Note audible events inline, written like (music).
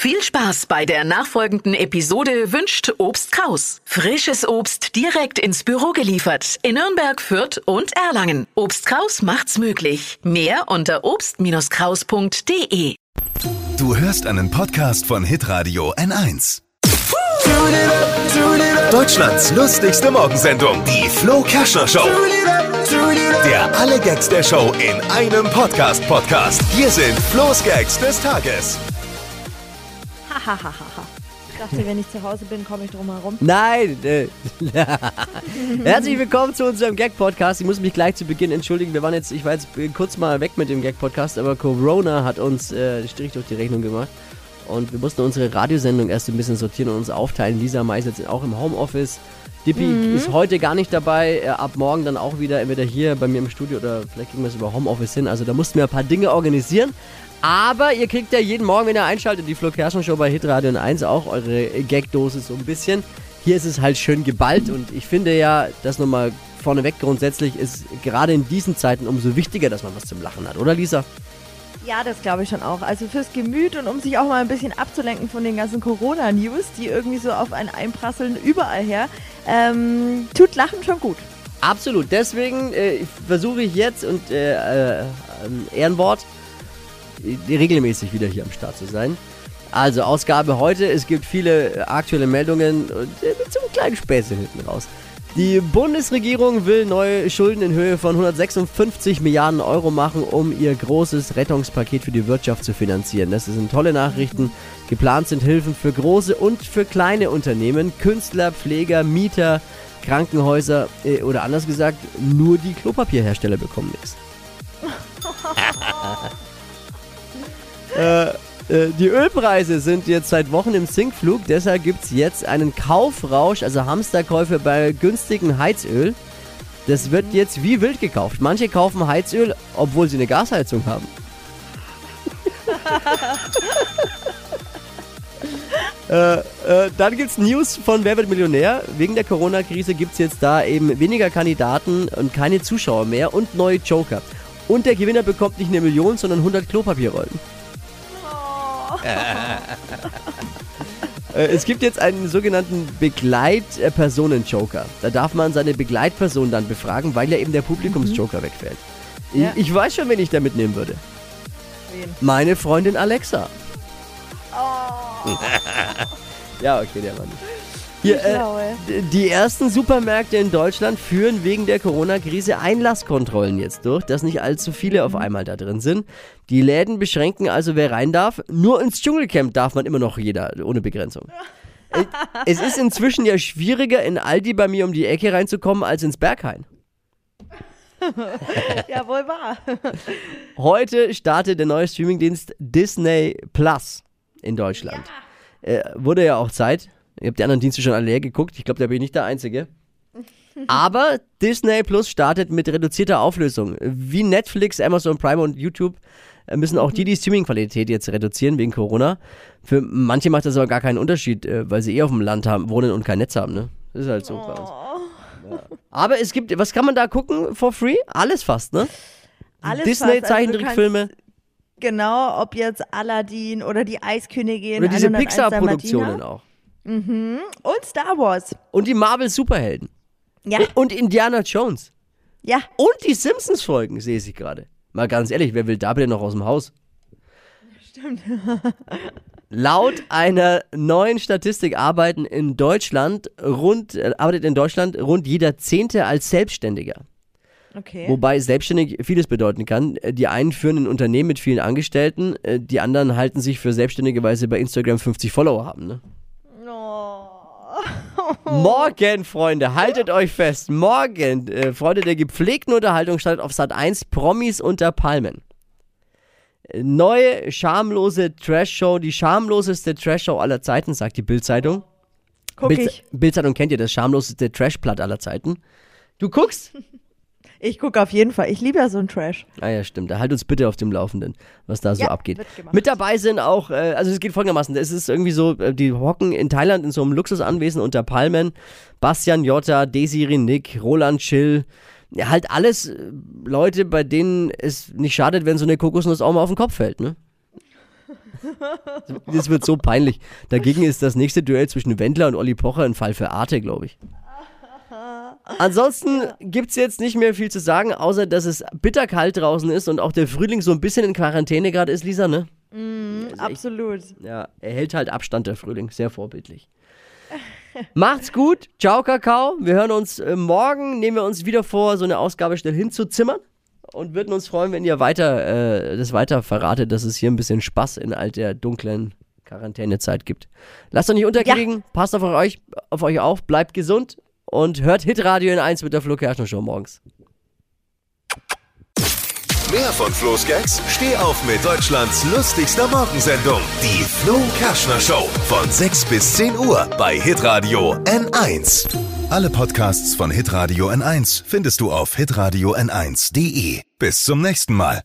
Viel Spaß bei der nachfolgenden Episode wünscht Obst Kraus. Frisches Obst direkt ins Büro geliefert in Nürnberg, Fürth und Erlangen. Obst Kraus macht's möglich. Mehr unter obst-kraus.de. Du hörst einen Podcast von Hitradio N1. Deutschlands lustigste Morgensendung, die Flo Kerschner Show. Der alle Gags der Show in einem Podcast Podcast. Hier sind Flo's Gags des Tages. Hahaha. Ich dachte, wenn ich zu Hause bin, komme ich drum herum. Nein! Äh, (laughs) Herzlich willkommen zu unserem Gag-Podcast. Ich muss mich gleich zu Beginn entschuldigen. Wir waren jetzt, ich war jetzt kurz mal weg mit dem Gag-Podcast, aber Corona hat uns äh, Strich durch die Rechnung gemacht. Und wir mussten unsere Radiosendung erst ein bisschen sortieren und uns aufteilen. Lisa Mais jetzt auch im Homeoffice. Dippi Mhm. ist heute gar nicht dabei. Ab morgen dann auch wieder entweder hier bei mir im Studio oder vielleicht kriegen wir es über Homeoffice hin. Also da mussten wir ein paar Dinge organisieren. Aber ihr kriegt ja jeden Morgen, wenn ihr einschaltet, die Flo Kerschner Show bei Hitradio 1 auch eure Gag-Dose so ein bisschen. Hier ist es halt schön geballt und ich finde ja, das nochmal vorneweg grundsätzlich ist gerade in diesen Zeiten umso wichtiger, dass man was zum Lachen hat, oder Lisa? Ja, das glaube ich schon auch. Also fürs Gemüt und um sich auch mal ein bisschen abzulenken von den ganzen Corona-News, die irgendwie so auf einen einprasseln, überall her, ähm, tut Lachen schon gut. Absolut. Deswegen äh, versuche ich jetzt und äh, äh, Ehrenwort äh, regelmäßig wieder hier am Start zu sein. Also Ausgabe heute. Es gibt viele aktuelle Meldungen und äh, mit so einem kleinen Späßchen hinten raus. Die Bundesregierung will neue Schulden in Höhe von 156 Milliarden Euro machen, um ihr großes Rettungspaket für die Wirtschaft zu finanzieren. Das sind tolle Nachrichten. Geplant sind Hilfen für große und für kleine Unternehmen, Künstler, Pfleger, Mieter, Krankenhäuser äh, oder anders gesagt, nur die Klopapierhersteller bekommen nichts. (laughs) äh, äh, die Ölpreise sind jetzt seit Wochen im Sinkflug, deshalb gibt es jetzt einen Kaufrausch, also Hamsterkäufe bei günstigem Heizöl. Das wird jetzt wie wild gekauft. Manche kaufen Heizöl, obwohl sie eine Gasheizung haben. (laughs) Äh, äh, dann gibt's News von Wer wird Millionär? Wegen der Corona-Krise gibt's jetzt da eben weniger Kandidaten und keine Zuschauer mehr und neue Joker. Und der Gewinner bekommt nicht eine Million, sondern 100 Klopapierrollen. (laughs) Äh, es gibt jetzt einen sogenannten Begleitpersonen-Joker. Da darf man seine Begleitperson dann befragen, weil ja eben der Publikumsjoker wegfällt. Ich, Ja. ich weiß schon, wen ich da mitnehmen würde. Wen? Meine Freundin Alexa. Oh, (laughs) Ja, okay, der war nicht. Hier, äh, die ersten Supermärkte in Deutschland führen wegen der Corona-Krise Einlasskontrollen jetzt durch, dass nicht allzu viele auf einmal da drin sind. Die Läden beschränken also, wer rein darf. Nur ins Dschungelcamp darf man immer noch jeder, ohne Begrenzung. Äh, es ist inzwischen ja schwieriger, in Aldi bei mir um die Ecke reinzukommen, als ins Berghain. (laughs) ja, wohl wahr. Heute startet der neue Streamingdienst Disney Plus in Deutschland. Äh, wurde ja auch Zeit. Ihr habt die anderen Dienste schon alle leer geguckt. Ich glaube, da bin ich nicht der Einzige. Aber Disney Plus startet mit reduzierter Auflösung. Wie Netflix, Amazon Prime und YouTube äh, müssen auch die die Streaming-Qualität jetzt reduzieren wegen Corona. Für manche macht das aber gar keinen Unterschied, äh, weil sie eh auf dem Land haben, wohnen und kein Netz haben. Ne? Das ist halt so bei uns. Ja. Aber es gibt, was kann man da gucken for free? Alles fast, ne? Alles Disney. Also Zeichentrickfilme. kannst- Genau, ob jetzt Aladdin oder die Eiskönigin. Oder diese 101 Pixar-Produktionen Dalmatiner. Auch. Und Star Wars. Und die Marvel-Superhelden. Ja, Und Indiana Jones. ja. Und die Simpsons-Folgen, sehe ich gerade. Mal ganz ehrlich, wer will da bitte noch aus dem Haus? Stimmt. (laughs) Laut einer neuen Statistik arbeiten in Deutschland rund, äh, arbeitet in Deutschland rund jeder Zehnte als Selbstständiger. Okay. Wobei selbstständig vieles bedeuten kann. Äh, Die einen führen ein Unternehmen mit vielen Angestellten, äh, die anderen halten sich für selbstständige, weil sie bei Instagram 50 Follower haben. Ne? (laughs) Morgen, Freunde, haltet euch fest. Morgen, äh, Freunde der gepflegten Unterhaltung, startet auf Sat 1 Promis unter Palmen. Neue, schamlose Trash-Show, die schamloseste Trash-Show aller Zeiten, sagt die Bild-Zeitung. Guck Bild- ich. Bild-Zeitung kennt ihr das schamloseste Trash-Platt aller Zeiten. Du guckst? (laughs) Ich gucke auf jeden Fall. Ich liebe ja so einen Trash. Ah ja, stimmt. Da halt uns bitte auf dem Laufenden, was da so Ja, abgeht. Mit dabei sind auch, äh, also es geht folgendermaßen, es ist irgendwie so, äh, die hocken in Thailand in so einem Luxusanwesen unter Palmen. Bastian Jotta, Desiree Nick, Roland Schill. Ja, halt alles äh, Leute, bei denen es nicht schadet, wenn so eine Kokosnuss auch mal auf den Kopf fällt, ne? (laughs) Das wird so peinlich. Dagegen ist das nächste Duell zwischen Wendler und Olli Pocher ein Fall für Arte, glaube ich. Ansonsten gibt es jetzt nicht mehr viel zu sagen, außer dass es bitterkalt draußen ist und auch der Frühling so ein bisschen in Quarantäne gerade ist, Lisa, ne? Absolut. Ja, er hält halt Abstand, der Frühling. Sehr vorbildlich. (laughs) Macht's gut. Ciao, Kakao. Wir hören uns äh, morgen. Nehmen wir uns wieder vor, so eine Ausgabe schnell hinzuzimmern. Und würden uns freuen, wenn ihr weiter, äh, das weiter verratet, dass es hier ein bisschen Spaß in all der dunklen Quarantänezeit gibt. Lasst euch nicht unterkriegen. Passt auf euch, auf euch auf. Bleibt gesund. Und hört Hitradio in 1 mit der Flo Kerschner Show morgens. Mehr von Flo's Gags steh auf mit Deutschlands lustigster Morgensendung. Die Flo Kerschner Show. Von 6 bis 10 Uhr bei Hitradio N1. Alle Podcasts von Hitradio N1 findest du auf hitradio n1.de. Bis zum nächsten Mal.